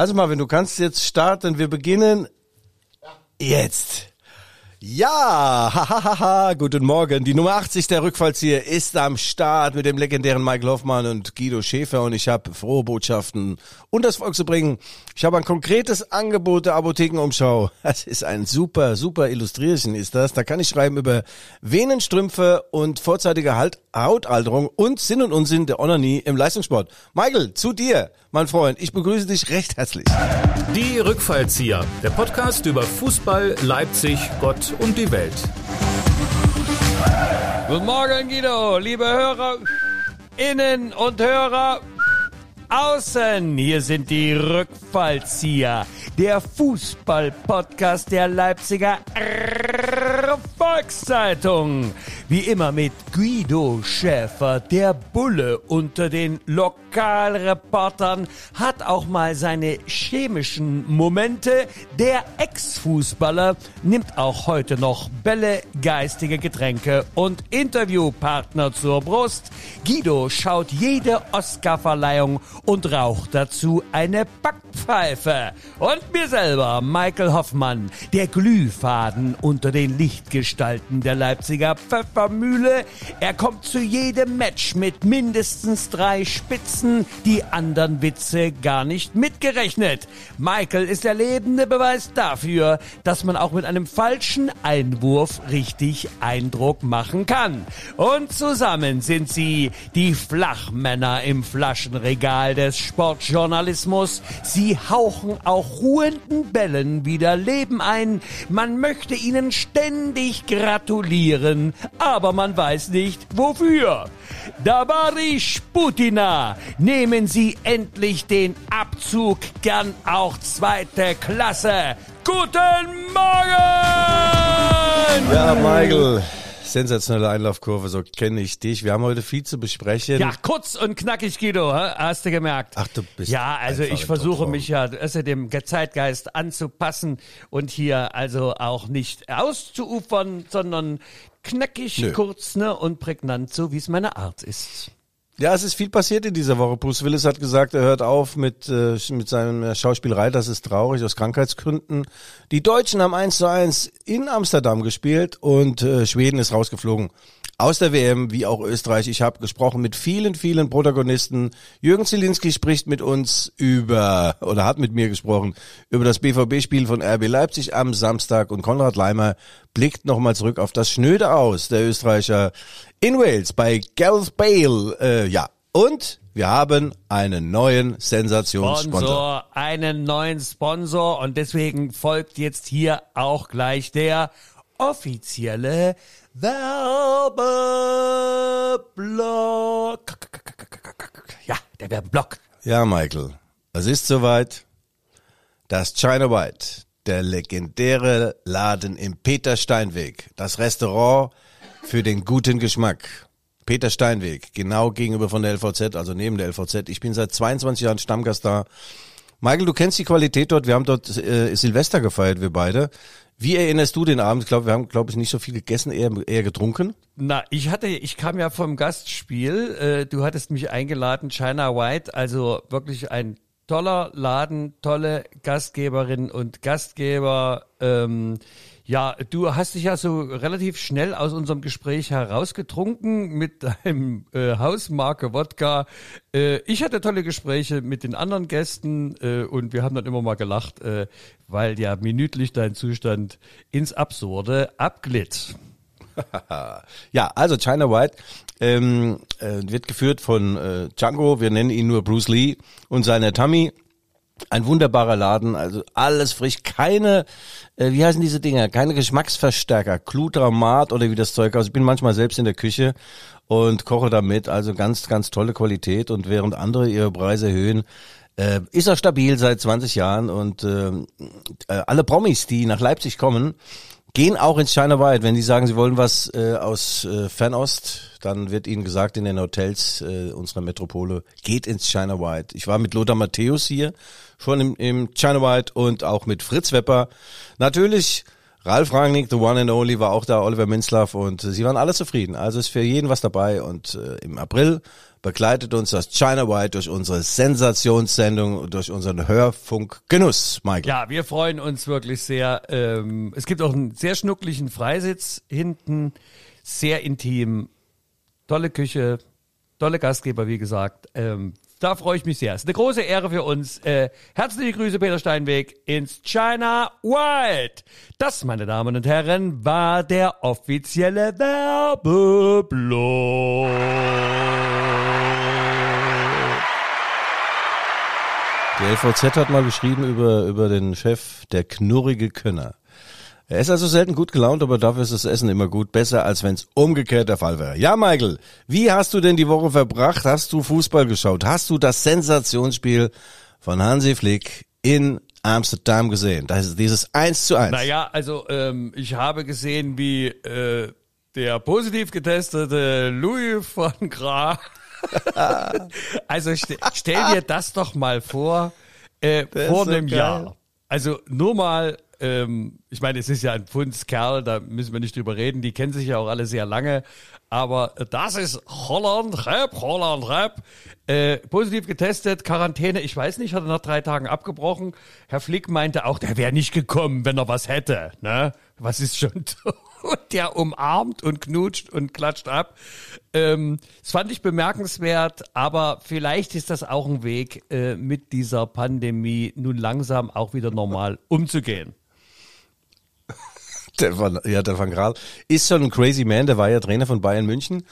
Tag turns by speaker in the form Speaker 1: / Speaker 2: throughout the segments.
Speaker 1: Also Marvin, du kannst jetzt starten. Wir beginnen jetzt. Ja, hahaha, guten Morgen. Die Nummer 80 der Rückfallzieher ist am Start mit dem legendären Michael Hoffmann und Guido Schäfer und ich habe frohe Botschaften und das Volk zu bringen. Ich habe ein konkretes Angebot der Apothekenumschau. Das ist ein super, super Illustrierchen ist das. Da kann ich schreiben über Venenstrümpfe und vorzeitige halt Hautalterung und Sinn und Unsinn der Onanie im Leistungssport. Michael, zu dir, mein Freund. Ich begrüße dich recht herzlich.
Speaker 2: Die Rückfallzieher, der Podcast über Fußball, Leipzig, Gott und die Welt.
Speaker 3: Guten Morgen, Guido, liebe Hörer, innen und Hörer außen. Hier sind die Rückfallzieher, der Fußball-Podcast der Leipziger Volkszeitung. Wie immer mit Guido Schäfer, der Bulle unter den Lokalreportern, hat auch mal seine chemischen Momente. Der Ex-Fußballer nimmt auch heute noch Bälle, geistige Getränke und Interviewpartner zur Brust. Guido schaut jede Oscarverleihung und raucht dazu eine Backpfeife. Und mir selber, Michael Hoffmann, der Glühfaden unter den Lichtgestalten der Leipziger Pfeffermühle. Er kommt zu jedem Match mit mindestens drei Spitzen, die anderen Witze gar nicht mitgerechnet. Michael ist der lebende Beweis dafür, dass man auch mit einem falschen Einwurf richtig Eindruck machen kann. Und zusammen sind sie die Flachmänner im Flaschenregal des Sportjournalismus. Sie hauchen auch ruhenden Bällen wieder Leben ein. Man möchte ihnen ständig gratulieren, aber man weiß nicht wofür. Davarisch Putina, nehmen Sie endlich den Abzug, gern auch zweite Klasse. Guten Morgen!
Speaker 1: Ja, Michael. Sensationelle Einlaufkurve, so kenne ich dich. Wir haben heute viel zu besprechen.
Speaker 3: Ja, kurz und knackig, Guido, hast du gemerkt.
Speaker 1: Ach, du bist
Speaker 3: Ja, also ich versuche mich ja dem Zeitgeist anzupassen und hier also auch nicht auszuufern, sondern knackig,
Speaker 1: Nö.
Speaker 3: kurz ne, und prägnant, so wie es meine Art ist.
Speaker 1: Ja, es ist viel passiert in dieser Woche. Bruce Willis hat gesagt, er hört auf mit, äh, mit seiner Schauspielerei. Das ist traurig aus Krankheitsgründen. Die Deutschen haben 1 zu 1 in Amsterdam gespielt und äh, Schweden ist rausgeflogen. Aus der WM, wie auch Österreich. Ich habe gesprochen mit vielen, vielen Protagonisten. Jürgen Zielinski spricht mit uns über, oder hat mit mir gesprochen, über das BVB-Spiel von RB Leipzig am Samstag. Und Konrad Leimer blickt nochmal zurück auf das Schnöde aus der Österreicher in Wales bei Gareth Bale. Äh, ja, und wir haben einen neuen Sensationssponsor.
Speaker 3: Sponsor, einen neuen Sponsor und deswegen folgt jetzt hier auch gleich der offizielle Werbeblock. Ja, der Werbeblock.
Speaker 1: Ja, Michael, es ist soweit. Das China White, der legendäre Laden im Peter Steinweg, das Restaurant für den guten Geschmack. Peter Steinweg, genau gegenüber von der LVZ, also neben der LVZ. Ich bin seit 22 Jahren Stammgast da. Michael, du kennst die Qualität dort. Wir haben dort äh, Silvester gefeiert, wir beide. Wie erinnerst du den Abend? Ich glaube, wir haben, glaube ich, nicht so viel gegessen, eher, eher getrunken.
Speaker 3: Na, ich hatte, ich kam ja vom Gastspiel. Äh, du hattest mich eingeladen, China White, also wirklich ein toller Laden, tolle Gastgeberin und Gastgeber. Ähm, ja, du hast dich ja so relativ schnell aus unserem Gespräch herausgetrunken mit deinem äh, Hausmarke Wodka. Äh, ich hatte tolle Gespräche mit den anderen Gästen äh, und wir haben dann immer mal gelacht, äh, weil ja minütlich dein Zustand ins Absurde abglitt.
Speaker 1: Ja, also China White ähm, äh, wird geführt von äh, Django, wir nennen ihn nur Bruce Lee und seiner Tammy. Ein wunderbarer Laden, also alles frisch, keine, äh, wie heißen diese Dinger, keine Geschmacksverstärker, Glutamat oder wie das Zeug aussieht. Ich bin manchmal selbst in der Küche und koche damit, also ganz, ganz tolle Qualität. Und während andere ihre Preise erhöhen, äh, ist er stabil seit 20 Jahren. Und äh, äh, alle Promis, die nach Leipzig kommen, gehen auch ins China White. Wenn die sagen, sie wollen was äh, aus äh, Fernost, dann wird ihnen gesagt in den Hotels äh, unserer Metropole, geht ins China White. Ich war mit Lothar Matthäus hier, schon im, im China White und auch mit Fritz Wepper. Natürlich Ralf Rangnick, the one and only, war auch da, Oliver Minzlaff und sie waren alle zufrieden. Also ist für jeden was dabei und äh, im April begleitet uns das China White durch unsere Sensationssendung, durch unseren Hörfunkgenuss, Michael.
Speaker 3: Ja, wir freuen uns wirklich sehr. Ähm, es gibt auch einen sehr schnucklichen Freisitz hinten, sehr intim, tolle Küche, tolle Gastgeber, wie gesagt. Ähm, da freue ich mich sehr. Es ist eine große Ehre für uns. Äh, herzliche Grüße, Peter Steinweg, ins China Wild. Das, meine Damen und Herren, war der offizielle Werbeblock.
Speaker 1: Die LVZ hat mal geschrieben über, über den Chef, der knurrige Könner. Er ist also selten gut gelaunt, aber dafür ist das Essen immer gut. Besser, als wenn es umgekehrt der Fall wäre. Ja, Michael, wie hast du denn die Woche verbracht? Hast du Fußball geschaut? Hast du das Sensationsspiel von Hansi Flick in Amsterdam gesehen? Das ist dieses 1 zu 1.
Speaker 3: Naja, also ähm, ich habe gesehen, wie äh, der positiv getestete Louis von Gra. also st stell dir das doch mal vor, äh, vor
Speaker 1: so
Speaker 3: einem
Speaker 1: geil.
Speaker 3: Jahr. Also nur mal, ähm, ich meine, es ist ja ein Pfundskerl, da müssen wir nicht drüber reden, die kennen sich ja auch alle sehr lange, aber das ist Holland Rap, Holland Rap. Äh, positiv getestet, Quarantäne, ich weiß nicht, hat er nach drei Tagen abgebrochen. Herr Flick meinte auch, der wäre nicht gekommen, wenn er was hätte. Ne? Was ist schon? Der umarmt und knutscht und klatscht ab. Ähm, das fand ich bemerkenswert, aber vielleicht ist das auch ein Weg, äh, mit dieser Pandemie nun langsam auch wieder normal umzugehen.
Speaker 1: Van, ja, der Van Gaal ist schon ein crazy man, der war ja Trainer von Bayern München.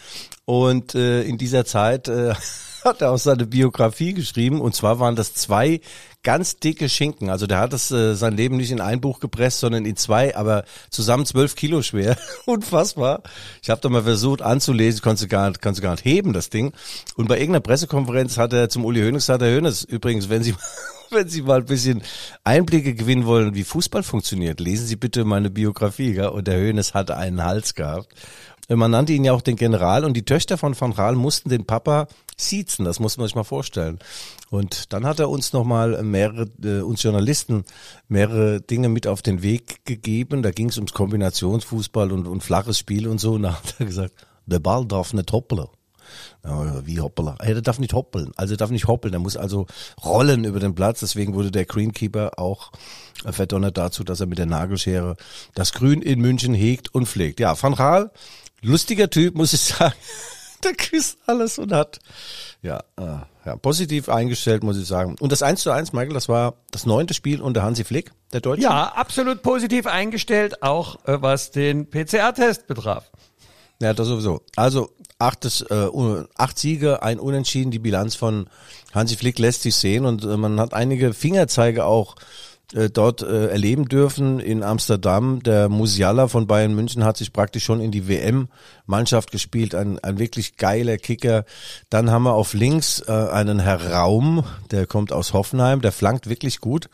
Speaker 1: Und äh, in dieser Zeit äh, hat er auch seine Biografie geschrieben. Und zwar waren das zwei ganz dicke Schinken. Also der hat das äh, sein Leben nicht in ein Buch gepresst, sondern in zwei, aber zusammen zwölf Kilo schwer. Unfassbar. Ich habe da mal versucht anzulesen, konnte gar, nicht- konnte gar nicht heben, das Ding. Und bei irgendeiner Pressekonferenz hat er zum Uli Hoeneß gesagt, Herr Hoeneß, übrigens, wenn Sie wenn Sie mal ein bisschen Einblicke gewinnen wollen, wie Fußball funktioniert, lesen Sie bitte meine Biografie. Gell? Und der Hoeneß hatte einen Hals gehabt. Man nannte ihn ja auch den General und die Töchter von Van Gaal mussten den Papa siezen, das muss man sich mal vorstellen. Und dann hat er uns nochmal mehrere, äh, uns Journalisten mehrere Dinge mit auf den Weg gegeben. Da ging es ums Kombinationsfußball und, und flaches Spiel und so. Und da hat er gesagt, der Ball darf nicht hoppeln. Ja, wie Hoppala. Er darf nicht hoppeln. Also er darf nicht hoppeln. Er muss also rollen über den Platz. Deswegen wurde der Greenkeeper auch äh, verdonnert dazu, dass er mit der Nagelschere das Grün in München hegt und pflegt. Ja, Van Gaal, lustiger Typ, muss ich sagen. Der küsst alles und hat, ja, äh, ja, positiv eingestellt, muss ich sagen. Und das 1 zu 1, Michael, das war das neunte Spiel unter Hansi Flick, der Deutsche.
Speaker 3: Ja, absolut positiv eingestellt, auch äh, was den PCR-Test betraf.
Speaker 1: Ja, das sowieso. Also achtes, äh, acht Siege, ein Unentschieden. Die Bilanz von Hansi Flick lässt sich sehen und äh, man hat einige Fingerzeige auch äh, dort äh, erleben dürfen in Amsterdam. Der Musiala von Bayern München hat sich praktisch schon in die WM-Mannschaft gespielt. Ein, ein wirklich geiler Kicker. Dann haben wir auf links äh, einen Herr Raum, der kommt aus Hoffenheim, der flankt wirklich gut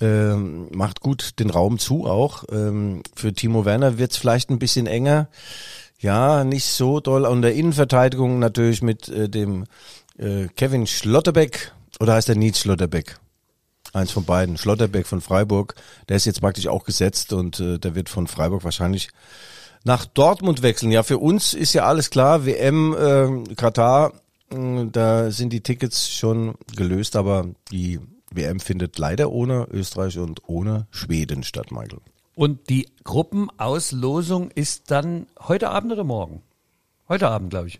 Speaker 1: ähm, macht gut den Raum zu auch. Ähm, für Timo Werner wird's vielleicht ein bisschen enger. Ja, nicht so doll. Und der Innenverteidigung natürlich mit äh, dem äh, Kevin Schlotterbeck. Oder heißt der Nils Schlotterbeck? Eins von beiden. Schlotterbeck von Freiburg. Der ist jetzt praktisch auch gesetzt und äh, der wird von Freiburg wahrscheinlich nach Dortmund wechseln. Ja, für uns ist ja alles klar. WM äh, Katar, mh, da sind die Tickets schon gelöst, aber die WM findet leider ohne Österreich und ohne Schweden statt, Michael.
Speaker 3: Und die Gruppenauslosung ist dann heute Abend oder morgen? Heute Abend, glaube ich.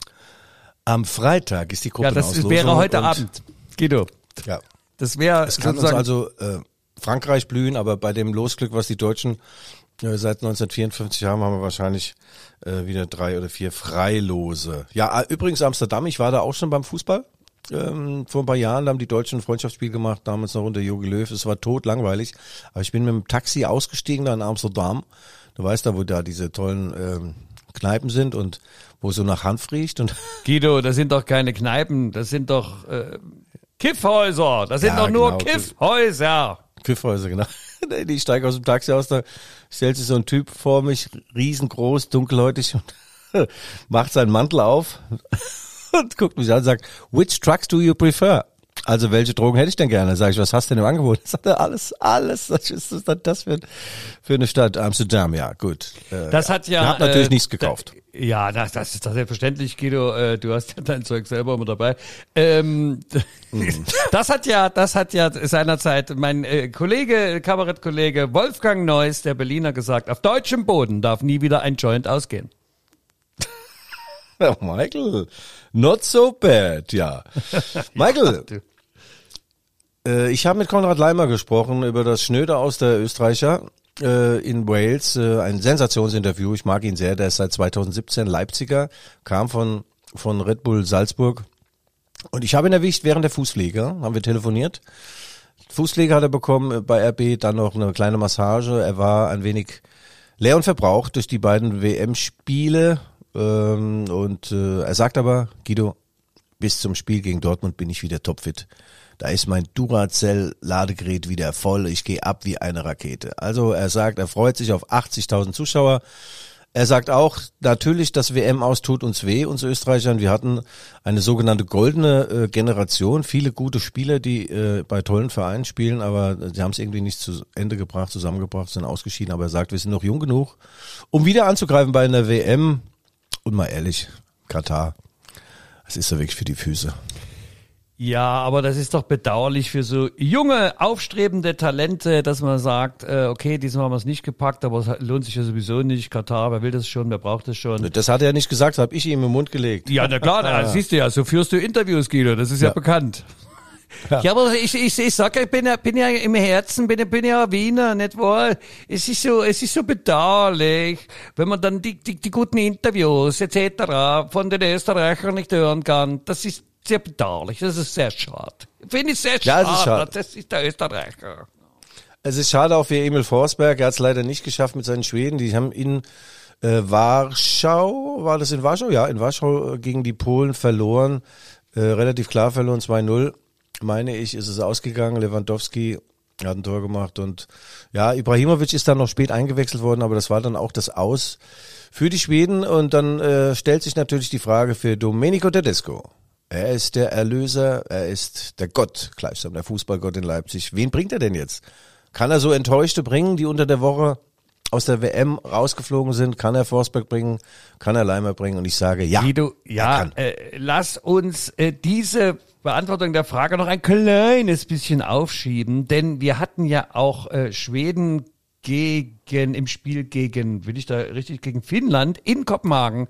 Speaker 1: Am Freitag ist die
Speaker 3: Ja, das
Speaker 1: Gruppenauslosung.
Speaker 3: wäre heute Abend. Guido,
Speaker 1: Ja,
Speaker 3: das wäre
Speaker 1: es kann uns also äh, Frankreich blühen, aber bei dem Losglück, was die Deutschen äh, seit 1954 haben, haben wir wahrscheinlich äh, wieder drei oder vier Freilose. Ja, äh, übrigens Amsterdam, ich war da auch schon beim Fußball. Ähm, vor ein paar Jahren da haben die Deutschen ein Freundschaftsspiel gemacht, damals noch unter Jogi Löw. Es war tot langweilig, aber ich bin mit dem Taxi ausgestiegen da in Amsterdam. Du weißt da, wo da diese tollen ähm, Kneipen sind und wo so nach Hanf riecht und
Speaker 3: Guido, das sind doch keine Kneipen, das sind doch äh, Kiffhäuser, das sind
Speaker 1: Ja,
Speaker 3: doch nur
Speaker 1: genau.
Speaker 3: Kiffhäuser.
Speaker 1: Kiffhäuser, genau. Ich steige aus dem Taxi aus, da stellt sich so ein Typ vor mich, riesengroß, dunkelhäutig und macht seinen Mantel auf und guckt mich an und sagt, which trucks do you prefer? Also welche Drogen hätte ich denn gerne? Sag ich, was hast du denn im Angebot? Sagt er, alles, alles. Was ist das für, für eine Stadt? Amsterdam, ja, gut. Äh,
Speaker 3: Das hat ja.
Speaker 1: Ihr habt natürlich
Speaker 3: äh,
Speaker 1: nichts gekauft.
Speaker 3: Da, Ja, das, das ist doch selbstverständlich, Guido. Äh, du hast ja dein Zeug selber immer dabei. Ähm, mhm. Das hat ja, das hat ja seinerzeit mein äh, Kollege, Kabarettkollege Wolfgang Neuss, der Berliner, gesagt: Auf deutschem Boden darf nie wieder ein Joint ausgehen.
Speaker 1: Michael, not so bad, ja. Michael, äh, ich habe mit Konrad Leimer gesprochen über das Schnöde aus der Österreicher äh, in Wales. Äh, ein Sensationsinterview. Ich mag ihn sehr. Der ist seit 2017 Leipziger, kam von, von Red Bull Salzburg. Und ich habe ihn erwischt während der Fußpflege. Haben wir telefoniert. Fußpflege hat er bekommen bei RB, dann noch eine kleine Massage. Er war ein wenig leer und verbraucht durch die beiden WM-Spiele. Ähm, und äh, er sagt aber, Guido, bis zum Spiel gegen Dortmund bin ich wieder topfit. Da ist mein Duracell-Ladegerät wieder voll. Ich gehe ab wie eine Rakete. Also er sagt, er freut sich auf 80.000 Zuschauer. Er sagt auch, natürlich, das WM aus tut uns weh, uns Österreichern. Wir hatten eine sogenannte goldene äh, Generation, viele gute Spieler, die äh, bei tollen Vereinen spielen, aber sie haben es irgendwie nicht zu Ende gebracht, zusammengebracht, sind ausgeschieden. Aber er sagt, wir sind noch jung genug, um wieder anzugreifen bei einer WM. Und mal ehrlich, Katar, das ist ja wirklich für die Füße.
Speaker 3: Ja, aber das ist doch bedauerlich für so junge, aufstrebende Talente, dass man sagt, äh, okay, diesmal haben wir es nicht gepackt, aber es lohnt sich ja sowieso nicht. Katar, wer will das schon, wer braucht das schon?
Speaker 1: Das hat er ja nicht gesagt, das habe ich ihm im Mund gelegt.
Speaker 3: Ja, na klar, ja. siehst du ja, so führst du Interviews, Guido, das ist ja, ja bekannt. Ja. ja, aber ich, ich, ich sag ja, ich bin ja, bin ja im Herzen, bin, bin ja Wiener, nicht wahr? Es ist so, es ist so bedauerlich, wenn man dann die, die, die guten Interviews etc. von den Österreichern nicht hören kann. Das ist sehr bedauerlich. Das ist sehr schade. Finde ich sehr schade. Ja, ist schade. Das ist der Österreicher.
Speaker 1: Es ist schade auch für Emil Forsberg. Er hat es leider nicht geschafft mit seinen Schweden. Die haben in äh, Warschau, war das in Warschau? Ja, in Warschau äh, gegen die Polen verloren. Äh, relativ klar verloren, 2-0. Meine ich, ist es ausgegangen. Lewandowski hat ein Tor gemacht und ja, Ibrahimovic ist dann noch spät eingewechselt worden, aber das war dann auch das Aus für die Schweden und dann äh, stellt sich natürlich die Frage für Domenico Tedesco. Er ist der Erlöser, er ist der Gott, gleichsam der Fußballgott in Leipzig. Wen bringt er denn jetzt? Kann er so Enttäuschte bringen, die unter der Woche aus der WM rausgeflogen sind? Kann er Forsberg bringen? Kann er Leimer bringen? Und ich sage ja.
Speaker 3: Guido, ja, äh, lass uns äh, diese Beantwortung der Frage noch ein kleines bisschen aufschieben, denn wir hatten ja auch äh, Schweden gegen im Spiel gegen, will ich da richtig gegen Finnland in Kopenhagen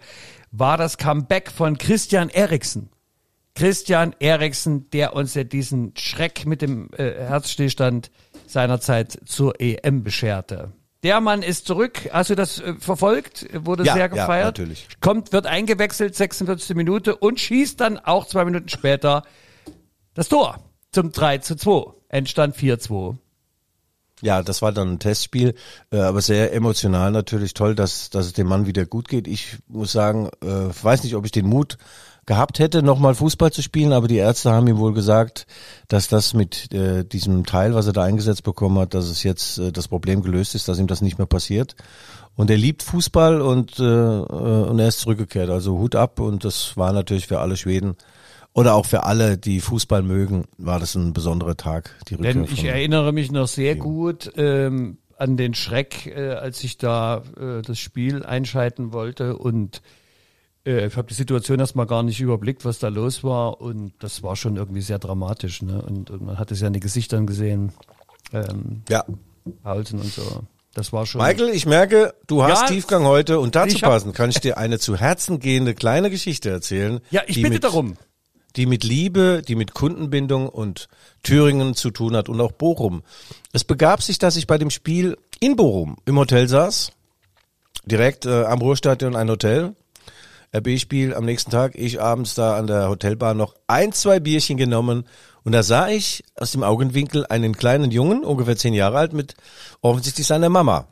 Speaker 3: war das Comeback von Christian Eriksen. Christian Eriksen, der uns ja diesen Schreck mit dem äh, Herzstillstand seinerzeit zur EM bescherte. Der Mann ist zurück. Hast du das äh, verfolgt? Wurde ja, sehr gefeiert. Ja,
Speaker 1: natürlich.
Speaker 3: Kommt, wird eingewechselt, 46. Minute und schießt dann auch zwei Minuten später das Tor zum 3 zu 2. Endstand 4-2.
Speaker 1: Ja, das war dann ein Testspiel, äh, aber sehr emotional natürlich toll, dass, dass es dem Mann wieder gut geht. Ich muss sagen, äh, weiß nicht, ob ich den Mut gehabt hätte, nochmal Fußball zu spielen, aber die Ärzte haben ihm wohl gesagt, dass das mit äh, diesem Teil, was er da eingesetzt bekommen hat, dass es jetzt äh, das Problem gelöst ist, dass ihm das nicht mehr passiert. Und er liebt Fußball und, äh, äh, und er ist zurückgekehrt. Also Hut ab und das war natürlich für alle Schweden oder auch für alle, die Fußball mögen, war das ein besonderer Tag.
Speaker 3: Die Rückkehr Denn ich erinnere mich noch sehr gut ähm, an den Schreck, äh, als ich da äh, das Spiel einschalten wollte und äh, ich habe die Situation erstmal gar nicht überblickt, was da los war und das war schon irgendwie sehr dramatisch. Ne? Und, und man hat es ja in den Gesichtern gesehen. Ähm,
Speaker 1: ja.
Speaker 3: Paulsen und so. Das war schon.
Speaker 1: Michael, ich merke, du hast ja, Tiefgang heute und dazu passend kann ich dir eine zu Herzen gehende kleine Geschichte erzählen.
Speaker 3: Ja, ich bitte
Speaker 1: mit,
Speaker 3: darum.
Speaker 1: Die mit Liebe, die mit Kundenbindung und Thüringen zu tun hat und auch Bochum. Es begab sich, dass ich bei dem Spiel in Bochum im Hotel saß, direkt äh, am Ruhrstadion ein Hotel RB-Spiel am nächsten Tag, ich abends da an der Hotelbar noch ein, zwei Bierchen genommen und da sah ich aus dem Augenwinkel einen kleinen Jungen, ungefähr zehn Jahre alt, mit offensichtlich seiner Mama.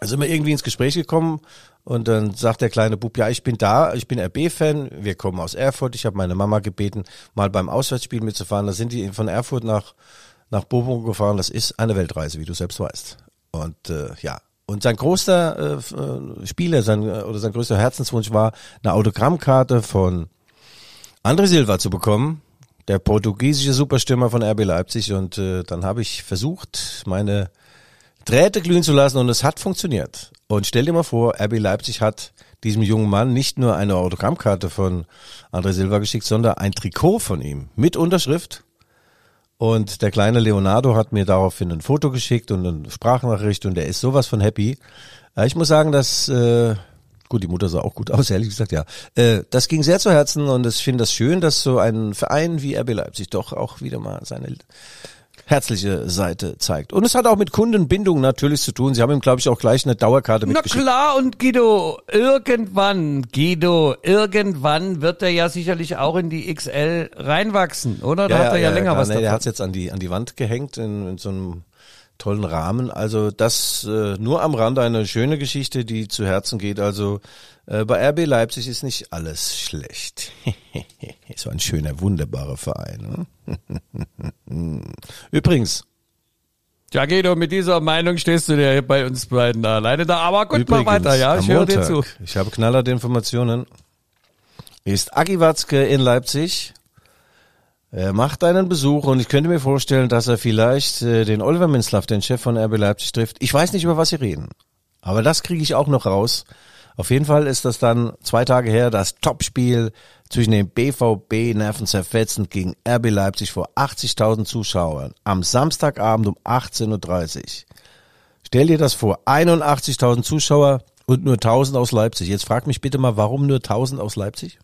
Speaker 1: Sind wir irgendwie ins Gespräch gekommen und dann sagt der kleine Bub, ja, ich bin da, ich bin RB-Fan, wir kommen aus Erfurt, ich habe meine Mama gebeten, mal beim Auswärtsspiel mitzufahren. Da sind die von Erfurt nach, nach Bochum gefahren, das ist eine Weltreise, wie du selbst weißt. Und äh, ja, und sein größter äh, äh, Spieler, sein äh, oder sein größter Herzenswunsch war, eine Autogrammkarte von André Silva zu bekommen, der portugiesische Superstürmer von RB Leipzig. Und äh, dann habe ich versucht, meine Drähte glühen zu lassen und es hat funktioniert. Und stell dir mal vor, RB Leipzig hat diesem jungen Mann nicht nur eine Autogrammkarte von André Silva geschickt, sondern ein Trikot von ihm mit Unterschrift. Und der kleine Leonardo hat mir daraufhin ein Foto geschickt und eine Sprachnachricht und er ist sowas von happy. Äh, Ich muss sagen, dass äh, gut, die Mutter sah auch gut aus, ehrlich gesagt, ja. Äh, das ging sehr zu Herzen und ich finde das schön, dass so ein Verein wie RB Leipzig doch auch wieder mal seine herzliche Seite zeigt. Und es hat auch mit Kundenbindung natürlich zu tun. Sie haben ihm, glaube ich, auch gleich eine Dauerkarte
Speaker 3: Na
Speaker 1: mitgeschickt.
Speaker 3: klar, und Guido, irgendwann, Guido, irgendwann wird er ja sicherlich auch in die XL reinwachsen, oder? Da hat er ja, länger
Speaker 1: klar.
Speaker 3: was
Speaker 1: nee, Der
Speaker 3: davon.
Speaker 1: hat's jetzt an die, an die Wand gehängt in, in so einem tollen Rahmen. Also das äh, nur am Rand eine schöne Geschichte, die zu Herzen geht. Also äh, bei RB Leipzig ist nicht alles schlecht. so ein schöner, wunderbarer Verein. Ne? Übrigens,
Speaker 3: Ja, Guido, mit dieser Meinung stehst du dir bei uns beiden da alleine da. Aber gut,
Speaker 1: übrigens
Speaker 3: mach weiter, ja, ich höre dir zu.
Speaker 1: ich habe knallharte Informationen, ist Agi Watzke in Leipzig. Er macht einen Besuch und ich könnte mir vorstellen, dass er vielleicht äh, den Oliver Minzlaff, den Chef von RB Leipzig, trifft. Ich weiß nicht, über was sie reden. Aber das kriege ich auch noch raus. Auf jeden Fall ist das dann zwei Tage her das Topspiel zwischen dem BVB Nervenzerfetzend gegen RB Leipzig vor 80.000 Zuschauern am Samstagabend um 18.30 Uhr. Stell dir das vor, 81.000 Zuschauer und nur 1000 aus Leipzig. Jetzt frag mich bitte mal, warum nur 1000 aus Leipzig?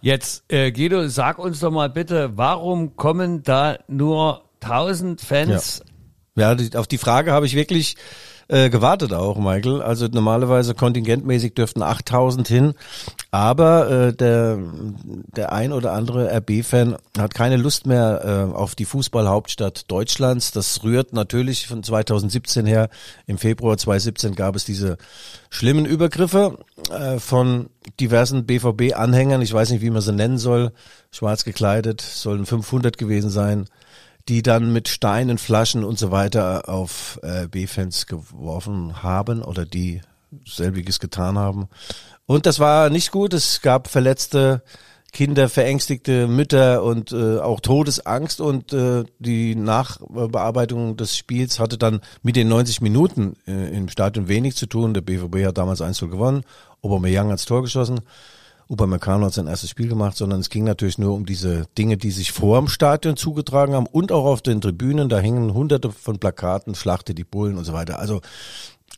Speaker 3: Jetzt, äh, Guido, sag uns doch mal bitte, warum kommen da nur 1000 Fans?
Speaker 1: Ja, die, auf die Frage habe ich wirklich äh, gewartet auch, Michael. Also normalerweise kontingentmäßig dürften 8000 hin, aber äh, der, der ein oder andere RB-Fan hat keine Lust mehr äh, auf die Fußballhauptstadt Deutschlands. Das rührt natürlich von 2017 her. Im Februar 2017 gab es diese schlimmen Übergriffe äh, von diversen BVB-Anhängern. Ich weiß nicht, wie man sie nennen soll. Schwarz gekleidet, sollen 500 gewesen sein die dann mit Steinen, Flaschen und so weiter auf äh, B-Fans geworfen haben oder die selbiges getan haben. Und das war nicht gut. Es gab verletzte Kinder, verängstigte Mütter und äh, auch Todesangst und äh, die Nachbearbeitung des Spiels hatte dann mit den 90 Minuten äh, im Stadion wenig zu tun. Der BVB hat damals 1 gewonnen, Aubameyang hat's Tor geschossen. Upamecano hat sein erstes Spiel gemacht, sondern es ging natürlich nur um diese Dinge, die sich vor dem Stadion zugetragen haben und auch auf den Tribünen. Da hängen hunderte von Plakaten, Schlachte die Bullen und so weiter. Also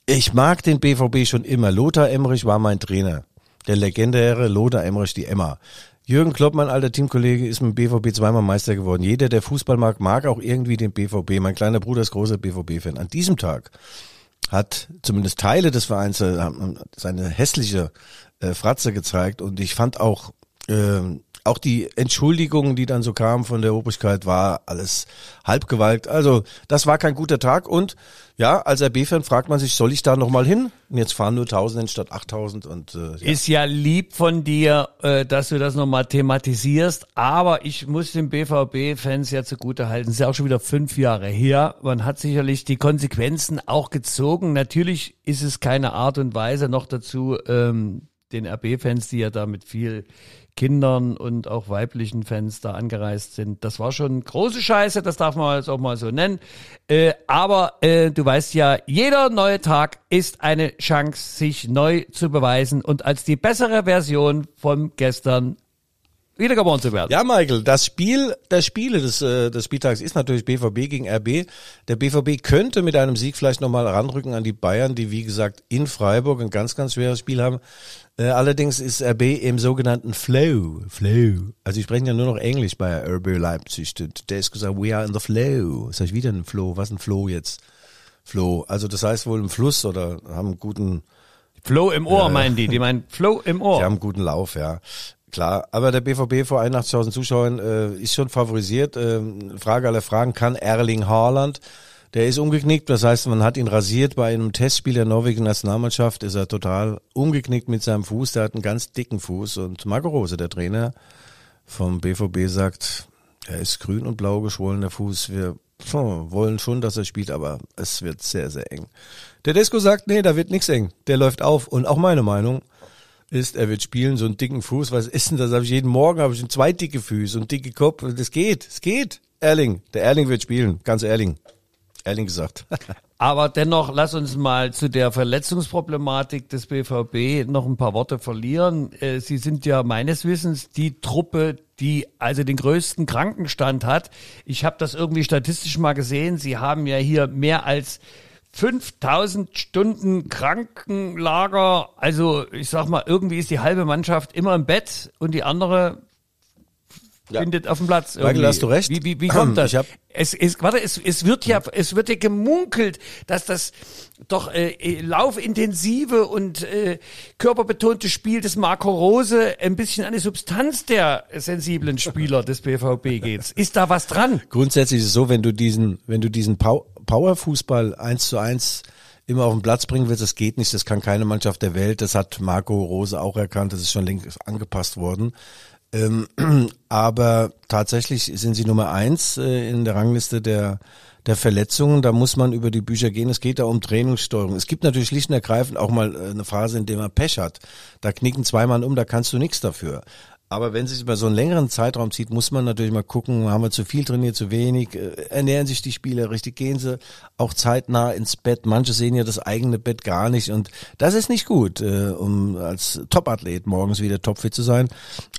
Speaker 1: ich mag den BVB schon immer. Lothar Emmerich war mein Trainer. Der legendäre Lothar Emmerich, die Emma. Jürgen Klopp, mein alter Teamkollege, ist mit dem BVB zweimal Meister geworden. Jeder, der Fußball mag, mag auch irgendwie den BVB. Mein kleiner Bruder ist großer BVB-Fan. An diesem Tag hat zumindest Teile des Vereins äh, seine hässliche äh, Fratze gezeigt und ich fand auch äh, auch die Entschuldigungen, die dann so kamen von der Obrigkeit, war alles halbgewalkt. Also das war kein guter Tag und ja, als RB-Fan fragt man sich, soll ich da nochmal hin? Und jetzt fahren nur 1000 statt 8000 und äh, ja.
Speaker 3: Ist ja lieb von dir, äh, dass du das nochmal thematisierst, aber ich muss den BVB-Fans ja zugute halten. Ist ja auch schon wieder fünf Jahre her. Man hat sicherlich die Konsequenzen auch gezogen. Natürlich ist es keine Art und Weise noch dazu, ähm, den RB-Fans, die ja da mit viel Kindern und auch weiblichen Fans da angereist sind. Das war schon große Scheiße, das darf man jetzt auch mal so nennen. Äh, aber äh, du weißt ja, jeder neue Tag ist eine Chance, sich neu zu beweisen und als die bessere Version von gestern wiedergeboren zu werden.
Speaker 1: Ja, Michael, das Spiel der Spiele des, äh, des Spieltags ist natürlich BVB gegen RB. Der BVB könnte mit einem Sieg vielleicht nochmal ranrücken an die Bayern, die wie gesagt in Freiburg ein ganz, ganz schweres Spiel haben. Äh, allerdings ist RB im sogenannten Flow. Flow. Also ich spreche ja nur noch Englisch bei RB Leipzig. Der ist gesagt, we are in the flow. Sag ich wieder ein Flow. Was ein Flow jetzt? Flow. Also das heißt wohl im Fluss oder haben einen guten
Speaker 3: Flow im Ohr meinen die, die meinen Flow im Ohr.
Speaker 1: Sie haben einen guten Lauf, ja. Klar, aber der BVB vor 81.000 Zuschauern äh, ist schon favorisiert. Ähm, Frage aller Fragen, kann Erling Haaland, der ist umgeknickt, das heißt, man hat ihn rasiert bei einem Testspiel der norwegischen Nationalmannschaft, ist er total umgeknickt mit seinem Fuß, der hat einen ganz dicken Fuß und Marco Rose, der Trainer vom BVB sagt, er ist grün und blau geschwollen, der Fuß, wir wollen schon, dass er spielt, aber es wird sehr, sehr eng. Der Desko sagt, nee, da wird nichts eng, der läuft auf und auch meine Meinung, ist, er wird spielen, so einen dicken Fuß. Was ist denn das? Habe ich jeden Morgen habe ich zwei dicke Füße und dicke Kopf. Das geht, es geht. Erling, der Erling wird spielen, ganz Erling. Ehrlich gesagt.
Speaker 3: Aber dennoch, lass uns mal zu der Verletzungsproblematik des BVB noch ein paar Worte verlieren. Äh, Sie sind ja meines Wissens die Truppe, die also den größten Krankenstand hat. Ich habe das irgendwie statistisch mal gesehen. Sie haben ja hier mehr als 5000 Stunden Krankenlager. Also ich sag mal, irgendwie ist die halbe Mannschaft immer im Bett und die andere
Speaker 1: Ja.
Speaker 3: findet auf dem Platz.
Speaker 1: Michael, hast du recht.
Speaker 3: Wie, wie, wie kommt das?
Speaker 1: Ich hab-
Speaker 3: es, es, warte, es, es wird ja, es wird ja gemunkelt, dass das doch äh, äh, laufintensive und äh, körperbetonte Spiel des Marco Rose ein bisschen an die Substanz der sensiblen Spieler des BVB geht. Ist da was dran?
Speaker 1: Grundsätzlich ist es so, wenn du diesen, wenn du diesen Pow- Powerfußball eins zu eins immer auf den Platz bringen willst, das geht nicht, das kann keine Mannschaft der Welt, das hat Marco Rose auch erkannt, das ist schon längst angepasst worden. Ähm, aber tatsächlich sind sie Nummer eins äh, in der Rangliste der der Verletzungen, da muss man über die Bücher gehen. Es geht da um Trainingssteuerung. Es gibt natürlich schlicht und ergreifend auch mal äh, eine Phase, in der man Pech hat. Da knicken zwei Mann um, da kannst du nichts dafür. Aber wenn es sich über so einen längeren Zeitraum zieht, muss man natürlich mal gucken, haben wir zu viel trainiert, zu wenig, äh, ernähren sich die Spieler richtig, gehen sie auch zeitnah ins Bett. Manche sehen ja das eigene Bett gar nicht und das ist nicht gut, äh, um als Topathlet morgens wieder topfit zu sein.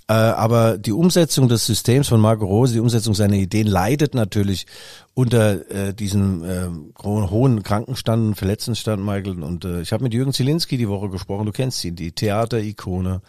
Speaker 1: Äh, aber die Umsetzung des Systems von Marco Rose, die Umsetzung seiner Ideen leidet natürlich unter äh, diesem äh, hohen Krankenstand und Verletztenstand, Michael. Und äh, ich habe mit Jürgen Zielinski die Woche gesprochen, du kennst ihn, die Theaterikone.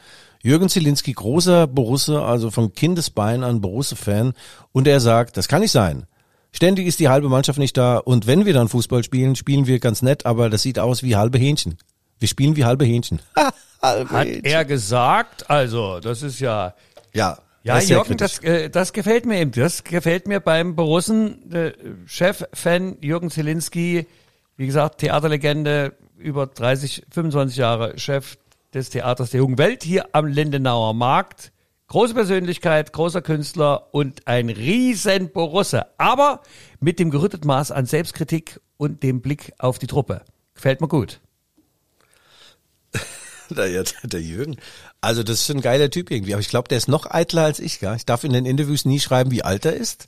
Speaker 1: Jürgen Zielinski, großer Borusse, also von Kindesbein an Borusse-Fan. Und er sagt, das kann nicht sein. Ständig ist die halbe Mannschaft nicht da. Und wenn wir dann Fußball spielen, spielen wir ganz nett, aber das sieht aus wie halbe Hähnchen. Wir spielen wie halbe Hähnchen. halbe
Speaker 3: Hat
Speaker 1: Hähnchen.
Speaker 3: er gesagt? Also, das ist ja.
Speaker 1: Ja.
Speaker 3: Ja,
Speaker 1: das
Speaker 3: Jürgen, das, äh, das gefällt mir eben. Das gefällt mir beim Borussen, äh, Chef-Fan Jürgen Zielinski, wie gesagt, Theaterlegende, über 30, 25 Jahre Chef des Theaters der Jungen Welt hier am Lindenauer Markt. Große Persönlichkeit, großer Künstler und ein riesen Borusse. Aber mit dem gerütteten Maß an Selbstkritik und dem Blick auf die Truppe. Gefällt mir gut.
Speaker 1: Der, Jürgen. Also das ist ein geiler Typ irgendwie. Aber ich glaube, der ist noch eitler als ich. Gell? Ich darf in den Interviews nie schreiben, wie alt er ist.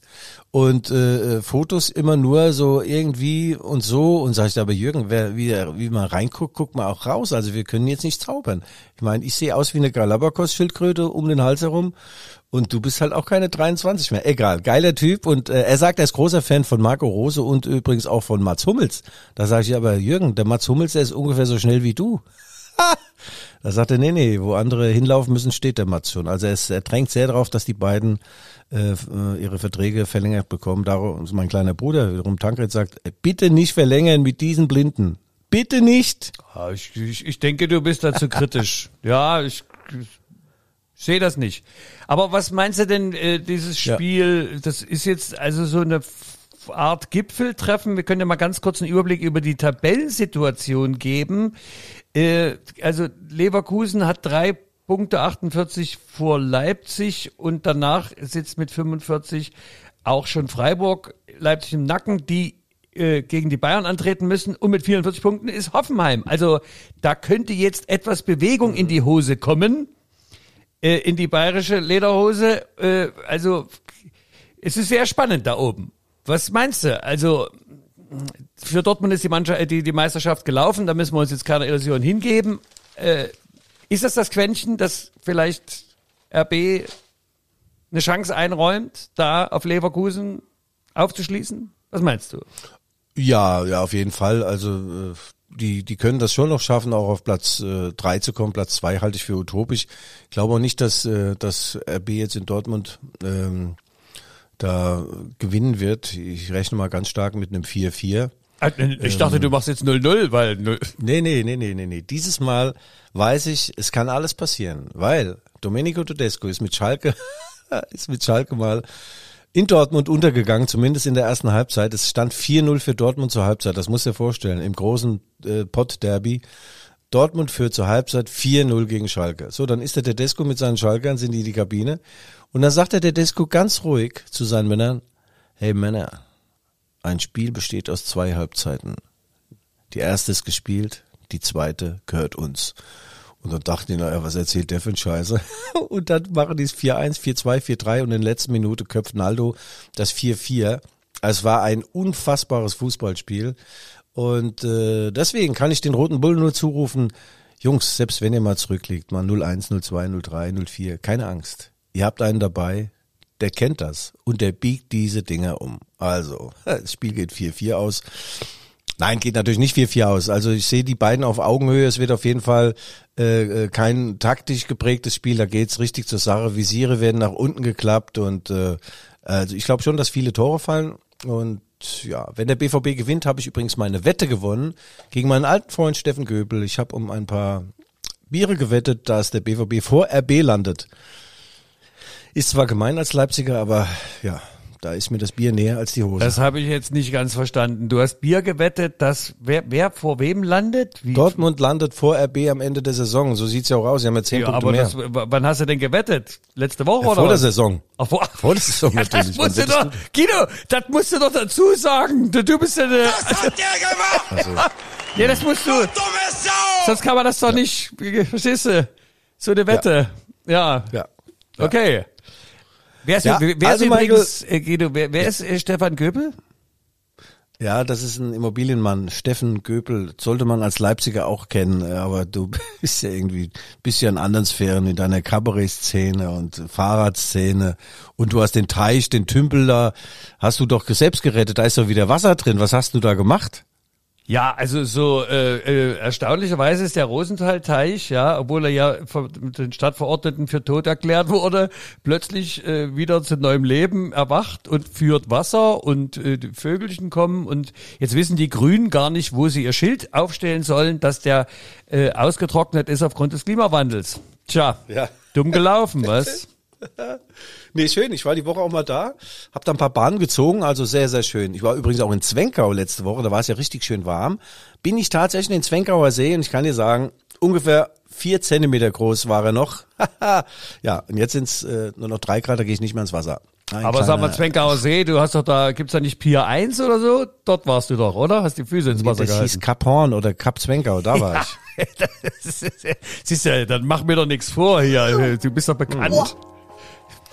Speaker 1: Und äh, äh, Fotos immer nur so irgendwie und so. Und sag ich, aber Jürgen, wer, wie, wie man reinguckt, guckt man auch raus. Also wir können jetzt nicht zaubern. Ich meine, ich sehe aus wie eine Galapagos-Schildkröte um den Hals herum. Und du bist halt auch keine 23 mehr. Egal, geiler Typ. Und äh, er sagt, er ist großer Fan von Marco Rose und übrigens auch von Mats Hummels. Da sage ich aber, Jürgen, der Mats Hummels, der ist ungefähr so schnell wie du. Da sagt er, nee, nee, wo andere hinlaufen müssen, steht der Mats schon. Also er, ist, er drängt sehr darauf, dass die beiden äh, äh, ihre Verträge verlängert bekommen. Darum ist mein kleiner Bruder wiederum Tankred sagt, äh, bitte nicht verlängern mit diesen Blinden. Bitte nicht.
Speaker 3: Ja, ich, ich, ich denke, du bist dazu kritisch. Ja, ich, ich sehe das nicht. Aber was meinst du denn, äh, dieses
Speaker 1: Ja.
Speaker 3: Spiel, das ist jetzt also so eine Art Gipfeltreffen. Wir können ja mal ganz kurz einen Überblick über die Tabellensituation geben. Äh, also Leverkusen hat drei Punkte 48 vor Leipzig und danach sitzt mit 45 auch schon Freiburg, Leipzig im Nacken, die äh, gegen die Bayern antreten müssen und mit 44 Punkten ist Hoffenheim. Also da könnte jetzt etwas Bewegung in die Hose kommen, äh, in die bayerische Lederhose. Äh, also es ist sehr spannend da oben. Was meinst du? Also für Dortmund ist die, Mannschaft, äh, die, die Meisterschaft gelaufen, da müssen wir uns jetzt keine Illusion hingeben. Äh, ist das das Quäntchen, das vielleicht RB eine Chance einräumt, da auf Leverkusen aufzuschließen? Was meinst du?
Speaker 1: Ja, ja, auf jeden Fall. Also äh, die, die können das schon noch schaffen, auch auf Platz äh, drei zu kommen. Platz zwei halte ich für utopisch. Ich glaube auch nicht, dass, äh, dass RB jetzt in Dortmund ähm, da gewinnen wird. Ich rechne mal ganz stark mit einem 4-4.
Speaker 3: Ich dachte, du machst jetzt 0-0, weil 0
Speaker 1: Nee, nee, nee, nee, nee, nee. Dieses Mal weiß ich, es kann alles passieren, weil Domenico Tedesco ist mit Schalke, ist mit Schalke mal in Dortmund untergegangen, zumindest in der ersten Halbzeit. Es stand 4-0 für Dortmund zur Halbzeit, das muss dir vorstellen, im großen äh, Pott-Derby. Dortmund führt zur Halbzeit 4-0 gegen Schalke. So, dann ist der Tedesco mit seinen Schalkern, sind die in die Kabine. Und dann sagt der Tedesco ganz ruhig zu seinen Männern, hey Männer, ein Spiel besteht aus zwei Halbzeiten. Die erste ist gespielt, die zweite gehört uns. Und dann dachten die, naja, was erzählt der für ein Scheiße? Und dann machen die es 4-1, 4-2, 4-3 und in der letzten Minute köpft Naldo das 4-4. Es war ein unfassbares Fußballspiel. Und äh, deswegen kann ich den Roten Bullen nur zurufen, Jungs, selbst wenn ihr mal zurückliegt, mal 01, 02, 03, 04, keine Angst. Ihr habt einen dabei, der kennt das und der biegt diese Dinger um. Also, das Spiel geht 4-4 aus. Nein, geht natürlich nicht 4-4 aus. Also ich sehe die beiden auf Augenhöhe. Es wird auf jeden Fall äh, äh, kein taktisch geprägtes Spiel. Da geht's richtig zur Sache. Visiere werden nach unten geklappt und äh, also ich glaube schon, dass viele Tore fallen. Und ja, wenn der BVB gewinnt, habe ich übrigens meine Wette gewonnen gegen meinen alten Freund Steffen Göbel. Ich habe um ein paar Biere gewettet, dass der BVB vor RB landet. Ist zwar gemein als Leipziger, aber ja, da ist mir das Bier näher als die Hose.
Speaker 3: Das habe ich jetzt nicht ganz verstanden. Du hast Bier gewettet, dass wer, wer vor wem landet? Wie?
Speaker 1: Dortmund landet vor RB am Ende der Saison. So sieht's ja auch aus. Sie haben ja zehn
Speaker 3: Ja,
Speaker 1: Punkte
Speaker 3: aber
Speaker 1: mehr.
Speaker 3: das, wann hast du denn gewettet? Letzte Woche
Speaker 1: ja,
Speaker 3: oder
Speaker 1: vor der
Speaker 3: was?
Speaker 1: Saison.
Speaker 3: Ach, vor,
Speaker 1: Vor der Saison
Speaker 3: ja,
Speaker 1: natürlich.
Speaker 3: das musst du doch, Guido, das musst du doch dazu sagen. Du, du bist ja eine,
Speaker 4: Was hat der gemacht?
Speaker 3: ja, das musst du, sonst kann man das doch nicht, verstehst du? So eine Wette. Ja.
Speaker 1: Ja.
Speaker 3: Okay. Wer ist,
Speaker 1: Ja,
Speaker 3: wer ist
Speaker 1: also,
Speaker 3: übrigens, äh, Guido, wer, wer ist äh, Stefan Göbel?
Speaker 1: Ja, das ist ein Immobilienmann, Steffen Göpel, sollte man als Leipziger auch kennen, äh, aber du bist ja irgendwie, bist ja in anderen Sphären, in deiner Kabarett-Szene und Fahrradszene. Und du hast den Teich, den Tümpel da, hast du doch selbst gerettet, da ist doch wieder Wasser drin, was hast du da gemacht?
Speaker 3: Ja, also so äh, äh, erstaunlicherweise ist der Rosenthal-Teich, ja, obwohl er ja von den Stadtverordneten für tot erklärt wurde, plötzlich äh, wieder zu neuem Leben erwacht und führt Wasser und äh, die Vögelchen kommen und jetzt wissen die Grünen gar nicht, wo sie ihr Schild aufstellen sollen, dass der äh, ausgetrocknet ist aufgrund des Klimawandels. Tja,
Speaker 1: Ja.
Speaker 3: dumm gelaufen, was?
Speaker 1: Nee, schön. Ich war die Woche auch mal da, hab da ein paar Bahnen gezogen, also sehr, sehr schön. Ich war übrigens auch in Zwenkau letzte Woche, da war es ja richtig schön warm. Bin ich tatsächlich in den Zwenkauer See und ich kann dir sagen, ungefähr vier Zentimeter groß war er noch. ja, und jetzt sind's äh, nur noch drei Grad, da gehe ich nicht mehr ins Wasser. Ein
Speaker 3: Aber sag mal, Zwenkauer See, du hast doch da, gibt's da nicht Pier 1 oder so? Dort warst du doch, oder? Hast die Füße ins Wasser
Speaker 1: das
Speaker 3: gehalten.
Speaker 1: hieß Kap Horn oder Kap Zwenkau, da war ich.
Speaker 3: Das ist- Siehst du, dann mach mir doch nichts vor hier. Du bist doch bekannt.